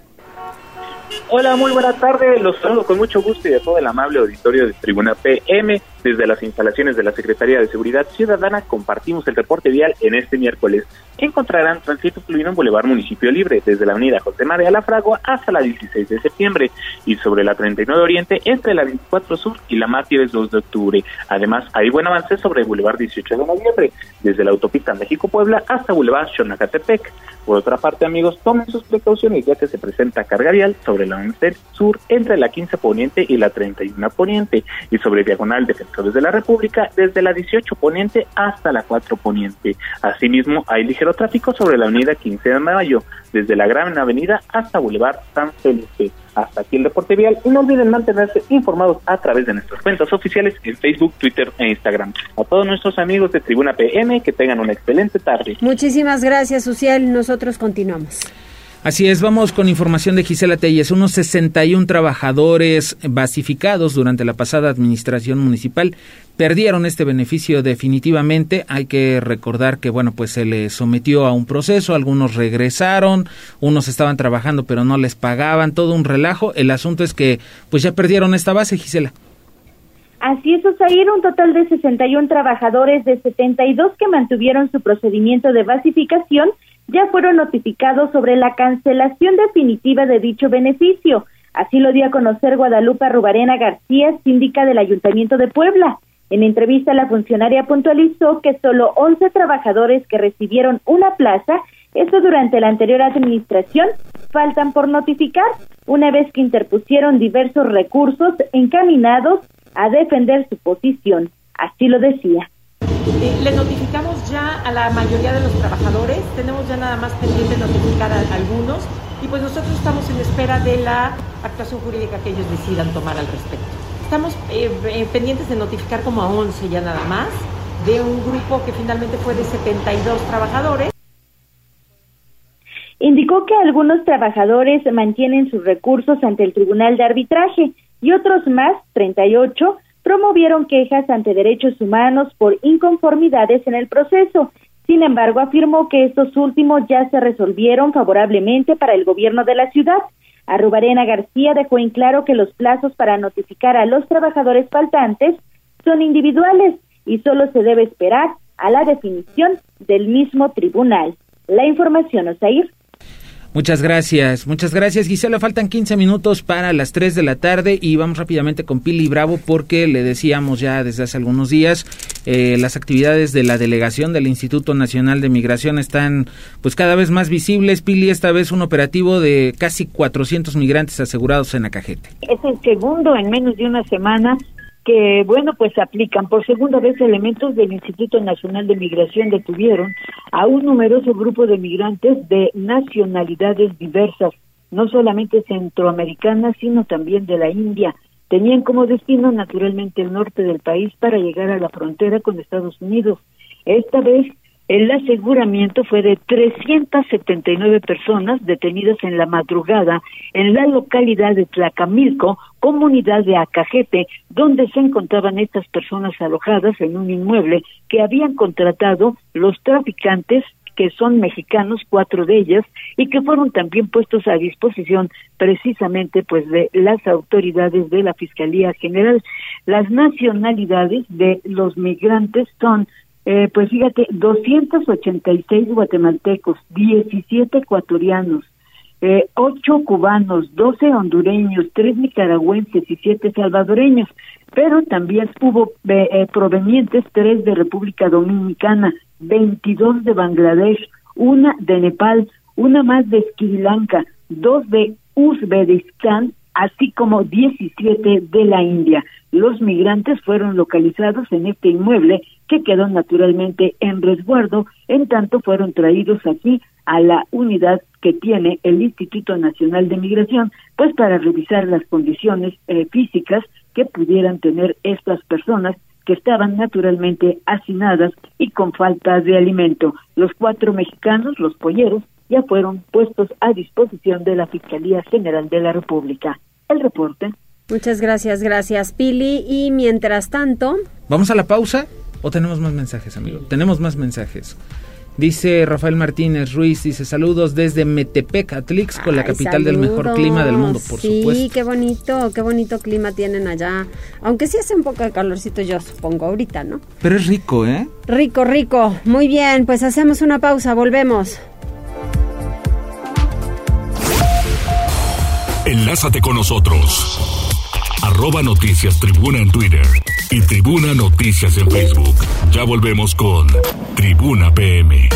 Hola, muy buena tarde. Los saludo con mucho gusto y de todo el amable auditorio de Tribuna PM. Desde las instalaciones de la Secretaría de Seguridad Ciudadana compartimos el reporte vial en este miércoles. Encontrarán tránsito fluido en Boulevard Municipio Libre, desde la avenida José María La Fragua hasta la 16 de septiembre y sobre la 39 Oriente entre la 24 Sur y la Mártires 2 de octubre. Además, hay buen avance sobre Boulevard 18 de noviembre, desde la autopista México-Puebla hasta Boulevard Xonacatepec. Por otra parte, amigos, tomen sus precauciones ya que se presenta carga vial sobre la 11 Sur entre la 15 Poniente y la 31 Poniente y sobre Diagonal Defensa de la República desde la 18 Poniente hasta la 4 Poniente. Asimismo, hay ligero tráfico sobre la avenida 15 de Mayo, desde la Gran Avenida hasta Boulevard San Felipe. Hasta aquí el reporte vial y no olviden mantenerse informados a través de nuestras cuentas oficiales en Facebook, Twitter e Instagram. A todos nuestros amigos de Tribuna PM que tengan una excelente tarde. Muchísimas gracias, Uciel. Nosotros continuamos. Así es, vamos con información de Gisela Telles. Unos 61 trabajadores basificados durante la pasada administración municipal perdieron este beneficio definitivamente. Hay que recordar que, bueno, pues se les sometió a un proceso, algunos regresaron, unos estaban trabajando pero no les pagaban, todo un relajo. El asunto es que, pues ya perdieron esta base, Gisela. Así es, Osair, un total de 61 trabajadores de 72 que mantuvieron su procedimiento de basificación ya fueron notificados sobre la cancelación definitiva de dicho beneficio. Así lo dio a conocer Guadalupe Rubarena García, síndica del Ayuntamiento de Puebla. En entrevista, la funcionaria puntualizó que solo 11 trabajadores que recibieron una plaza, esto durante la anterior administración, faltan por notificar, una vez que interpusieron diversos recursos encaminados a defender su posición. Así lo decía. Eh, le notificamos ya a la mayoría de los trabajadores, tenemos ya nada más pendiente notificar a, algunos y pues nosotros estamos en espera de la actuación jurídica que ellos decidan tomar al respecto. Estamos eh, eh, pendientes de notificar como a 11 ya nada más, de un grupo que finalmente fue de 72 trabajadores. Indicó que algunos trabajadores mantienen sus recursos ante el Tribunal de Arbitraje y otros más, 38, promovieron quejas ante derechos humanos por inconformidades en el proceso. Sin embargo, afirmó que estos últimos ya se resolvieron favorablemente para el gobierno de la ciudad. Arrubarena García dejó en claro que los plazos para notificar a los trabajadores faltantes son individuales y solo se debe esperar a la definición del mismo tribunal. La información, Osair. Muchas gracias, muchas gracias Gisela. Faltan 15 minutos para las 3 de la tarde y vamos rápidamente con Pili Bravo porque le decíamos ya desde hace algunos días eh, las actividades de la delegación del Instituto Nacional de Migración están pues cada vez más visibles. Pili, esta vez un operativo de casi 400 migrantes asegurados en Acajete. Es el segundo en menos de una semana que, bueno, pues aplican. Por segunda vez, elementos del Instituto Nacional de Migración detuvieron a un numeroso grupo de migrantes de nacionalidades diversas. no solamente centroamericanas, sino también de la India. Tenían como destino naturalmente el norte del país para llegar a la frontera con Estados Unidos. Esta vez el aseguramiento fue de 379 personas detenidas en la madrugada en la localidad de Tlacamilco, comunidad de Acajete, donde se encontraban estas personas alojadas en un inmueble que habían contratado los traficantes que son mexicanos, cuatro de ellas, y que fueron también puestos a disposición precisamente pues de las autoridades de la Fiscalía General. Las nacionalidades de los migrantes son eh, pues fíjate, 286 guatemaltecos, 17 ecuatorianos, eh, 8 cubanos, 12 hondureños, 3 nicaragüenses y 7 salvadoreños, pero también hubo eh, eh, provenientes 3 de República Dominicana, 22 de Bangladesh, una de Nepal, una más de Sri Lanka, dos de Uzbekistán, así como 17 de la India. Los migrantes fueron localizados en este inmueble que quedó naturalmente en resguardo, en tanto fueron traídos aquí a la unidad que tiene el Instituto Nacional de Migración, pues para revisar las condiciones eh, físicas que pudieran tener estas personas que estaban naturalmente hacinadas y con falta de alimento. Los cuatro mexicanos, los polleros, ya fueron puestos a disposición de la Fiscalía General de la República. El reporte. Muchas gracias, gracias Pili. Y mientras tanto... Vamos a la pausa o tenemos más mensajes, amigo. Tenemos más mensajes. Dice Rafael Martínez Ruiz, dice saludos desde Metepec, Atlixco, la capital del mejor clima del mundo, por supuesto. Sí, qué bonito, qué bonito clima tienen allá. Aunque sí hace un poco de calorcito, yo supongo, ahorita, ¿no? Pero es rico, ¿eh? Rico, rico. Muy bien, pues hacemos una pausa, volvemos. Enlázate con nosotros. Arroba Noticias Tribuna en Twitter y Tribuna Noticias en Facebook. Ya volvemos con Tribuna PM.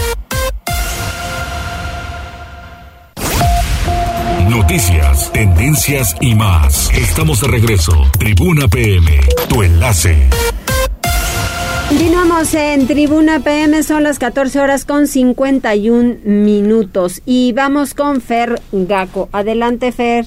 Noticias, tendencias y más. Estamos de regreso. Tribuna PM, tu enlace. Continuamos en Tribuna PM, son las 14 horas con 51 minutos y vamos con Fer Gaco. Adelante, Fer.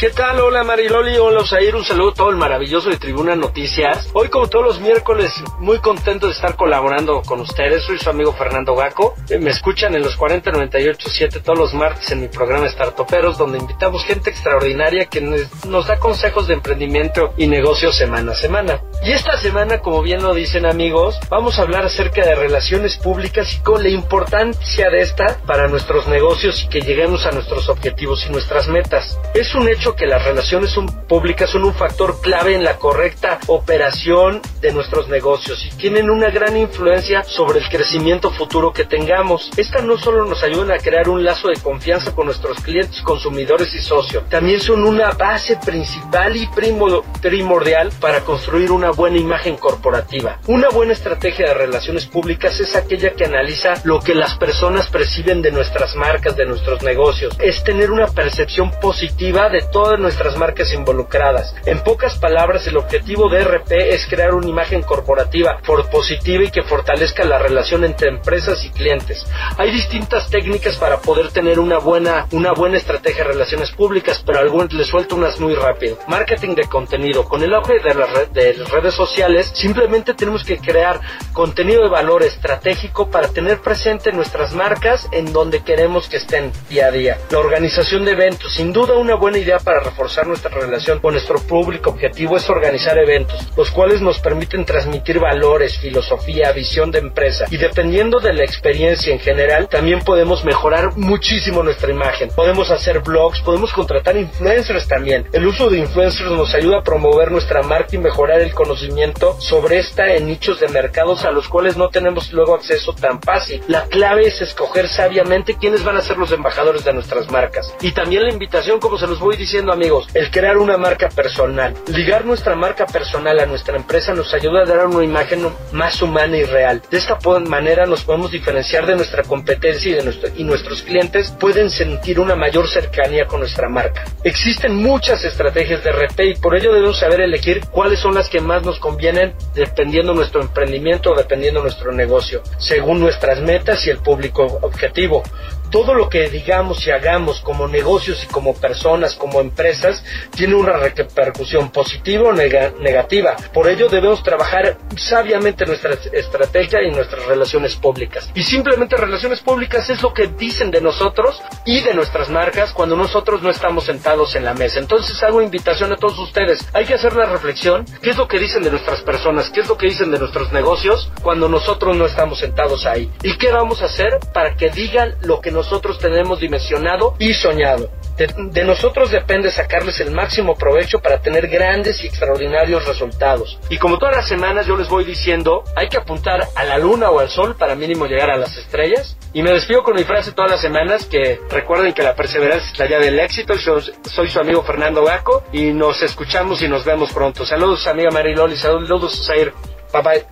¿Qué tal? Hola Mariloli, hola Osair, un saludo a todo el maravilloso de Tribuna Noticias. Hoy como todos los miércoles, muy contento de estar colaborando con ustedes. Soy su amigo Fernando Gaco. Eh, Me escuchan en los 4098.7 todos los martes en mi programa Startuperos, donde invitamos gente extraordinaria que nos- da consejos de emprendimiento y negocios semana a semana. Y esta semana, como bien lo dicen amigos, vamos a hablar acerca de relaciones públicas y con la importancia de esta para nuestros negocios y que lleguemos a nuestros objetivos y nuestras metas. Es un hecho que las relaciones son- públicas son un factor clave en la correcta operación de nuestros negocios y tienen una gran influencia sobre el crecimiento futuro que tengamos. Estas no solo nos ayudan a crear un lazo de confianza con nuestros clientes, consumidores y socios, también son una base principal y primo- primordial para construir una buena imagen corporativa. Una buena estrategia de relaciones públicas es aquella que analiza lo que las personas perciben de nuestras marcas, de nuestros negocios. Es tener una percepción positiva de todas nuestras marcas involucradas. En pocas palabras, el objetivo de RP es crear una imagen corporativa positiva y que fortalezca la relación entre empresas y clientes. Hay distintas técnicas para poder tener una buena, una buena estrategia de relaciones públicas, pero algunos les suelto unas muy rápido. Marketing de contenido. Con el auge de las, red- de las redes sociales, simplemente tenemos que crear contenido de valor estratégico para tener presente nuestras marcas en donde queremos que estén día a día. La organización de eventos, sin duda una buena idea para reforzar nuestra relación con nuestro público objetivo es organizar eventos, los cuales nos permiten transmitir valores, filosofía, visión de empresa y dependiendo de la experiencia en general, también podemos mejorar muchísimo nuestra imagen. Podemos hacer blogs, podemos contratar influencers también. El uso de influencers nos ayuda a promover nuestra marca y mejorar el conocimiento sobre esta en nichos de mercados a los cuales no tenemos luego acceso tan fácil. La clave es escoger sabiamente quiénes van a ser los embajadores de nuestras marcas. Y también la invitación, como se los voy diciendo amigos, el crear una marca personal. Ligar nuestra marca personal a nuestra empresa nos ayuda a dar una imagen más humana y real. De esta manera nos podemos diferenciar de nuestra competencia y, de nuestro- y nuestros clientes pueden sentir una mayor cercanía con nuestra marca. Existen muchas estrategias de RP y por ello debemos saber elegir cuáles son las que más nos convienen dependiendo nuestro emprendimiento o dependiendo nuestro negocio, según nuestras metas y el público objetivo. Todo lo que digamos y hagamos como negocios y como personas, como empresas, tiene una repercusión positiva o negativa. Por ello debemos trabajar sabiamente nuestra estrategia y nuestras relaciones públicas. Y simplemente relaciones públicas es lo que dicen de nosotros y de nuestras marcas cuando nosotros no estamos sentados en la mesa. Entonces hago invitación a todos ustedes. Hay que hacer la reflexión, qué es lo que dicen de nuestras personas, qué es lo que dicen de nuestros negocios cuando nosotros no estamos sentados ahí. ¿Y qué vamos a hacer para que digan lo que nosotros tenemos dimensionado y soñado? De, nosotros depende sacarles el máximo provecho para tener grandes y extraordinarios resultados. Y como todas las semanas yo les voy diciendo, hay que apuntar a la luna o al sol para mínimo llegar a las estrellas. Y me despido con mi frase todas las semanas que recuerden que la perseverancia es la llave del éxito. Yo soy su amigo Fernando Gaco y nos escuchamos y nos vemos pronto. Saludos amiga Mariloli, saludos Zair. Bye bye.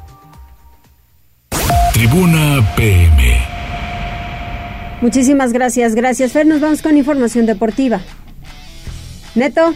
Tribuna PM. Muchísimas gracias, gracias Fer. Nos vamos con información deportiva. Neto.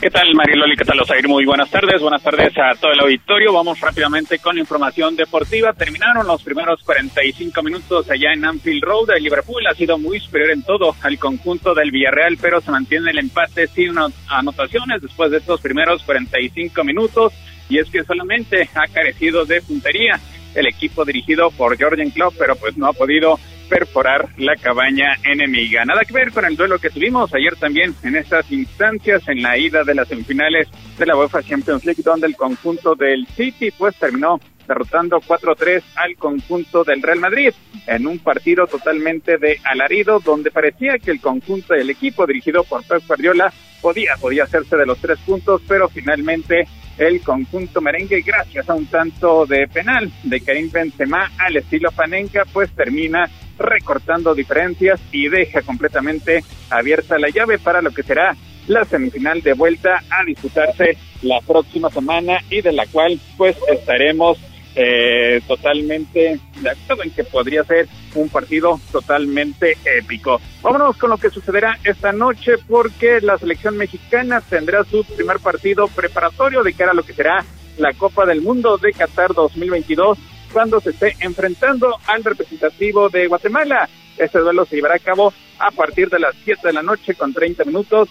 ¿Qué tal, Mariloli? ¿Qué tal, Osair? Muy buenas tardes. Buenas tardes a todo el auditorio. Vamos rápidamente con información deportiva. Terminaron los primeros 45 minutos allá en Anfield Road. El Liverpool ha sido muy superior en todo al conjunto del Villarreal, pero se mantiene el empate sin anotaciones después de estos primeros 45 minutos. Y es que solamente ha carecido de puntería el equipo dirigido por Jorgen Klopp, pero pues no ha podido perforar la cabaña enemiga. Nada que ver con el duelo que tuvimos ayer también en estas instancias en la ida de las semifinales de la UEFA Champions League donde el conjunto del City pues terminó derrotando 4-3 al conjunto del Real Madrid en un partido totalmente de alarido donde parecía que el conjunto del equipo dirigido por Pep Guardiola podía podía hacerse de los tres puntos, pero finalmente el conjunto merengue gracias a un tanto de penal de Karim Benzema al estilo Panenka pues termina recortando diferencias y deja completamente abierta la llave para lo que será la semifinal de vuelta a disputarse la próxima semana y de la cual pues estaremos eh, totalmente de acuerdo en que podría ser un partido totalmente épico. Vámonos con lo que sucederá esta noche porque la selección mexicana tendrá su primer partido preparatorio de cara a lo que será la Copa del Mundo de Qatar 2022 cuando se esté enfrentando al representativo de Guatemala. Este duelo se llevará a cabo a partir de las 7 de la noche con 30 minutos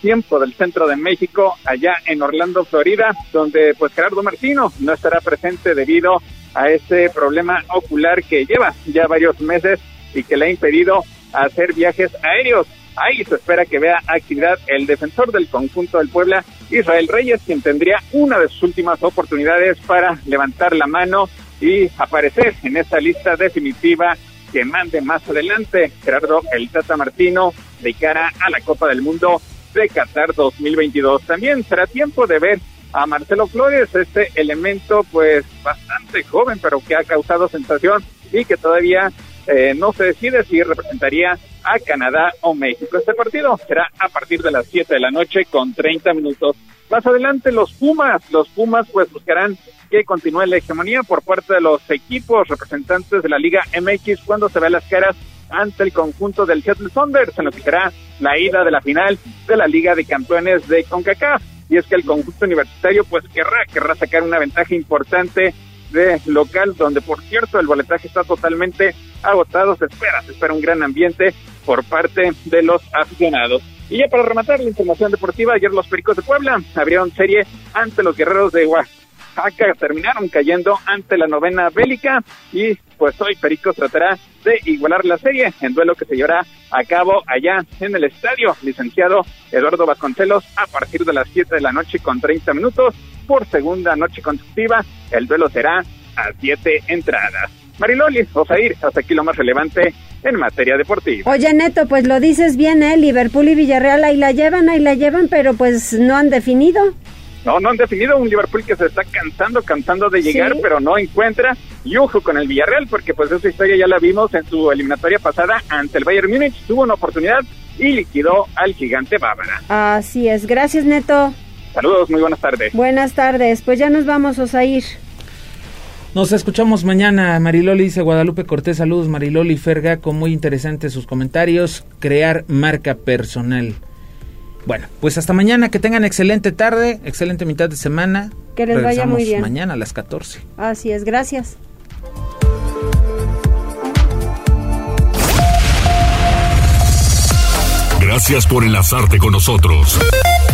tiempo del centro de México, allá en Orlando, Florida, donde pues Gerardo Martino no estará presente debido a ese problema ocular que lleva ya varios meses y que le ha impedido hacer viajes aéreos. Ahí se espera que vea actividad el defensor del conjunto del Puebla, Israel Reyes, quien tendría una de sus últimas oportunidades para levantar la mano y aparecer en esta lista definitiva que mande más adelante Gerardo El Tata Martino de cara a la Copa del Mundo de Qatar 2022. También será tiempo de ver a Marcelo Flores, este elemento pues bastante joven, pero que ha causado sensación y que todavía eh, no se decide si representaría a Canadá o México. Este partido será a partir de las 7 de la noche con 30 minutos. Más adelante los Pumas, los Pumas pues buscarán que continúe la hegemonía por parte de los equipos representantes de la Liga MX cuando se ve las caras ante el conjunto del Seattle Saunders en lo que será la ida de la final de la Liga de Campeones de CONCACAF. Y es que el conjunto universitario pues querrá, querrá sacar una ventaja importante de local, donde por cierto el boletaje está totalmente agotado, se espera, se espera un gran ambiente por parte de los aficionados. Y ya para rematar la información deportiva, ayer los Pericos de Puebla abrieron serie ante los Guerreros de Oaxaca, terminaron cayendo ante la novena bélica y pues hoy Pericos tratará de igualar la serie en duelo que se llevará a cabo allá en el estadio licenciado Eduardo Vasconcelos a partir de las 7 de la noche con 30 minutos por segunda noche consecutiva. El duelo será a 7 entradas. Mariloli, Osair, hasta aquí lo más relevante en materia deportiva. Oye, Neto, pues lo dices bien, ¿eh? Liverpool y Villarreal ahí la llevan, ahí la llevan, pero pues no han definido. No, no han definido un Liverpool que se está cansando, cansando de llegar, pero no encuentra. Y ojo con el Villarreal, porque pues esa historia ya la vimos en su eliminatoria pasada ante el Bayern Múnich. Tuvo una oportunidad y liquidó al gigante bávara. Así es. Gracias, Neto. Saludos, muy buenas tardes. Buenas tardes. Pues ya nos vamos, Osair. Nos escuchamos mañana, Mariloli, dice Guadalupe Cortés, saludos Mariloli Fergaco, muy interesantes sus comentarios, crear marca personal. Bueno, pues hasta mañana, que tengan excelente tarde, excelente mitad de semana. Que les vaya muy bien. Mañana a las 14. Así es, gracias. Gracias por enlazarte con nosotros.